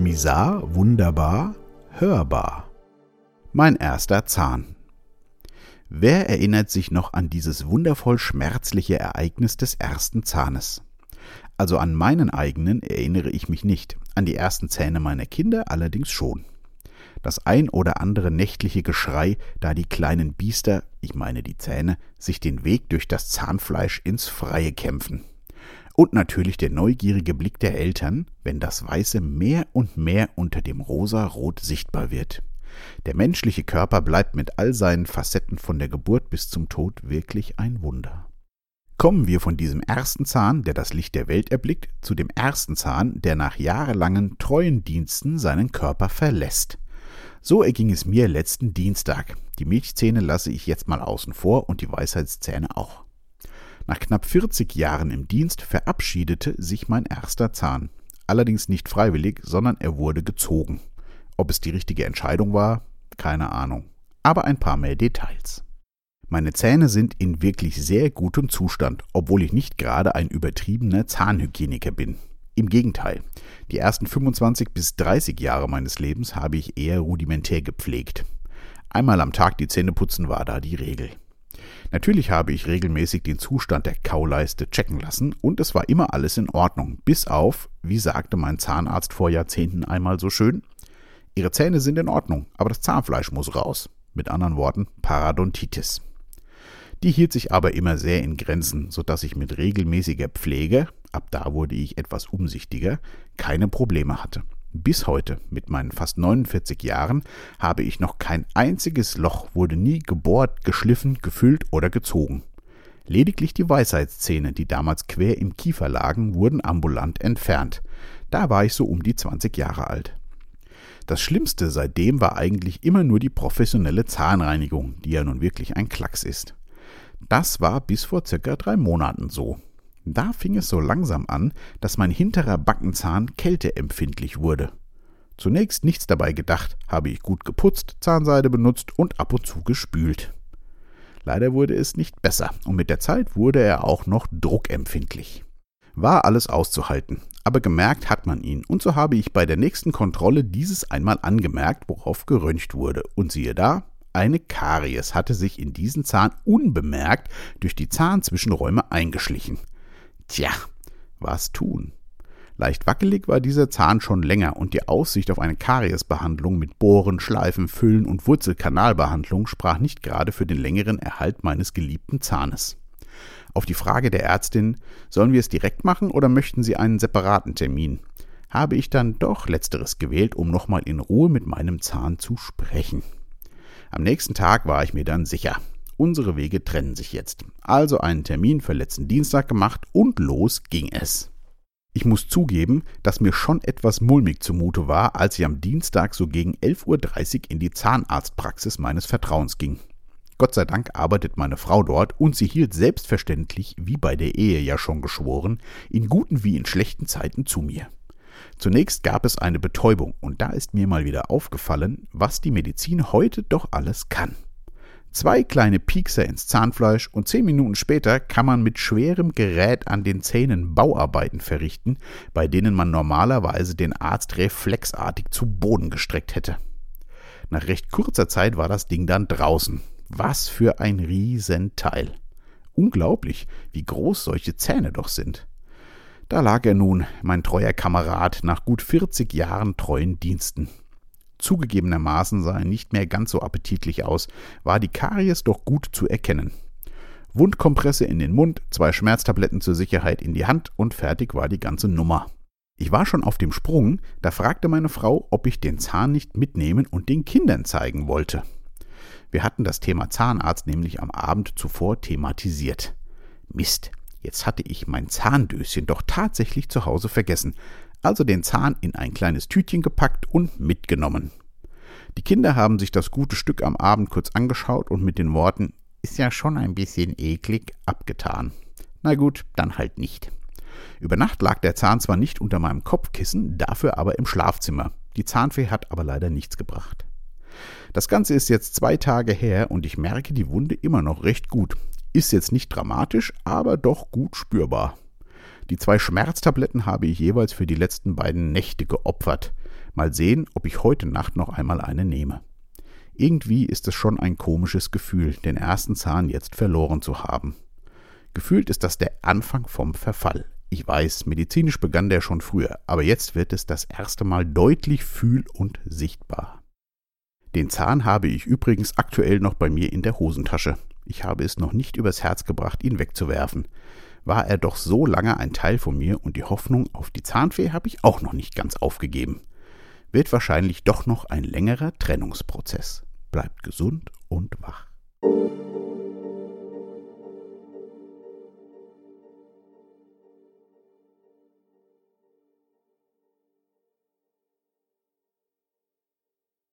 Misar, wunderbar, hörbar. Mein erster Zahn. Wer erinnert sich noch an dieses wundervoll schmerzliche Ereignis des ersten Zahnes? Also an meinen eigenen erinnere ich mich nicht, an die ersten Zähne meiner Kinder allerdings schon. Das ein oder andere nächtliche Geschrei, da die kleinen Biester, ich meine die Zähne, sich den Weg durch das Zahnfleisch ins Freie kämpfen. Und natürlich der neugierige Blick der Eltern, wenn das Weiße mehr und mehr unter dem Rosa-Rot sichtbar wird. Der menschliche Körper bleibt mit all seinen Facetten von der Geburt bis zum Tod wirklich ein Wunder. Kommen wir von diesem ersten Zahn, der das Licht der Welt erblickt, zu dem ersten Zahn, der nach jahrelangen treuen Diensten seinen Körper verlässt. So erging es mir letzten Dienstag. Die Milchzähne lasse ich jetzt mal außen vor und die Weisheitszähne auch. Nach knapp 40 Jahren im Dienst verabschiedete sich mein erster Zahn. Allerdings nicht freiwillig, sondern er wurde gezogen. Ob es die richtige Entscheidung war, keine Ahnung. Aber ein paar mehr Details. Meine Zähne sind in wirklich sehr gutem Zustand, obwohl ich nicht gerade ein übertriebener Zahnhygieniker bin. Im Gegenteil, die ersten 25 bis 30 Jahre meines Lebens habe ich eher rudimentär gepflegt. Einmal am Tag die Zähne putzen war da die Regel. Natürlich habe ich regelmäßig den Zustand der Kauleiste checken lassen und es war immer alles in Ordnung, bis auf, wie sagte mein Zahnarzt vor Jahrzehnten einmal so schön, Ihre Zähne sind in Ordnung, aber das Zahnfleisch muss raus. Mit anderen Worten, Parodontitis. Die hielt sich aber immer sehr in Grenzen, so dass ich mit regelmäßiger Pflege, ab da wurde ich etwas umsichtiger, keine Probleme hatte. Bis heute, mit meinen fast 49 Jahren, habe ich noch kein einziges Loch wurde nie gebohrt, geschliffen, gefüllt oder gezogen. Lediglich die Weisheitszähne, die damals quer im Kiefer lagen, wurden ambulant entfernt. Da war ich so um die 20 Jahre alt. Das Schlimmste seitdem war eigentlich immer nur die professionelle Zahnreinigung, die ja nun wirklich ein Klacks ist. Das war bis vor circa drei Monaten so. Da fing es so langsam an, dass mein hinterer Backenzahn kälteempfindlich wurde. Zunächst nichts dabei gedacht, habe ich gut geputzt, Zahnseide benutzt und ab und zu gespült. Leider wurde es nicht besser und mit der Zeit wurde er auch noch druckempfindlich. War alles auszuhalten, aber gemerkt hat man ihn und so habe ich bei der nächsten Kontrolle dieses einmal angemerkt, worauf geröntgt wurde und siehe da, eine Karies hatte sich in diesen Zahn unbemerkt durch die Zahnzwischenräume eingeschlichen. Tja, was tun? Leicht wackelig war dieser Zahn schon länger und die Aussicht auf eine Kariesbehandlung mit Bohren, Schleifen, Füllen und Wurzelkanalbehandlung sprach nicht gerade für den längeren Erhalt meines geliebten Zahnes. Auf die Frage der Ärztin, sollen wir es direkt machen oder möchten Sie einen separaten Termin, habe ich dann doch letzteres gewählt, um nochmal in Ruhe mit meinem Zahn zu sprechen. Am nächsten Tag war ich mir dann sicher, Unsere Wege trennen sich jetzt. Also einen Termin für letzten Dienstag gemacht und los ging es. Ich muss zugeben, dass mir schon etwas mulmig zumute war, als ich am Dienstag so gegen 11.30 Uhr in die Zahnarztpraxis meines Vertrauens ging. Gott sei Dank arbeitet meine Frau dort und sie hielt selbstverständlich, wie bei der Ehe ja schon geschworen, in guten wie in schlechten Zeiten zu mir. Zunächst gab es eine Betäubung und da ist mir mal wieder aufgefallen, was die Medizin heute doch alles kann. Zwei kleine Piekser ins Zahnfleisch und zehn Minuten später kann man mit schwerem Gerät an den Zähnen Bauarbeiten verrichten, bei denen man normalerweise den Arzt reflexartig zu Boden gestreckt hätte. Nach recht kurzer Zeit war das Ding dann draußen. Was für ein Riesenteil. Unglaublich, wie groß solche Zähne doch sind. Da lag er nun, mein treuer Kamerad, nach gut 40 Jahren treuen Diensten. Zugegebenermaßen sah er nicht mehr ganz so appetitlich aus, war die Karies doch gut zu erkennen. Wundkompresse in den Mund, zwei Schmerztabletten zur Sicherheit in die Hand und fertig war die ganze Nummer. Ich war schon auf dem Sprung, da fragte meine Frau, ob ich den Zahn nicht mitnehmen und den Kindern zeigen wollte. Wir hatten das Thema Zahnarzt nämlich am Abend zuvor thematisiert. Mist, jetzt hatte ich mein Zahndöschen doch tatsächlich zu Hause vergessen also den Zahn in ein kleines Tütchen gepackt und mitgenommen. Die Kinder haben sich das gute Stück am Abend kurz angeschaut und mit den Worten ist ja schon ein bisschen eklig abgetan. Na gut, dann halt nicht. Über Nacht lag der Zahn zwar nicht unter meinem Kopfkissen, dafür aber im Schlafzimmer. Die Zahnfee hat aber leider nichts gebracht. Das Ganze ist jetzt zwei Tage her und ich merke die Wunde immer noch recht gut. Ist jetzt nicht dramatisch, aber doch gut spürbar. Die zwei Schmerztabletten habe ich jeweils für die letzten beiden Nächte geopfert. Mal sehen, ob ich heute Nacht noch einmal eine nehme. Irgendwie ist es schon ein komisches Gefühl, den ersten Zahn jetzt verloren zu haben. Gefühlt ist das der Anfang vom Verfall. Ich weiß, medizinisch begann der schon früher, aber jetzt wird es das erste Mal deutlich fühl- und sichtbar. Den Zahn habe ich übrigens aktuell noch bei mir in der Hosentasche. Ich habe es noch nicht übers Herz gebracht, ihn wegzuwerfen. War er doch so lange ein Teil von mir und die Hoffnung auf die Zahnfee habe ich auch noch nicht ganz aufgegeben. Wird wahrscheinlich doch noch ein längerer Trennungsprozess. Bleibt gesund und wach.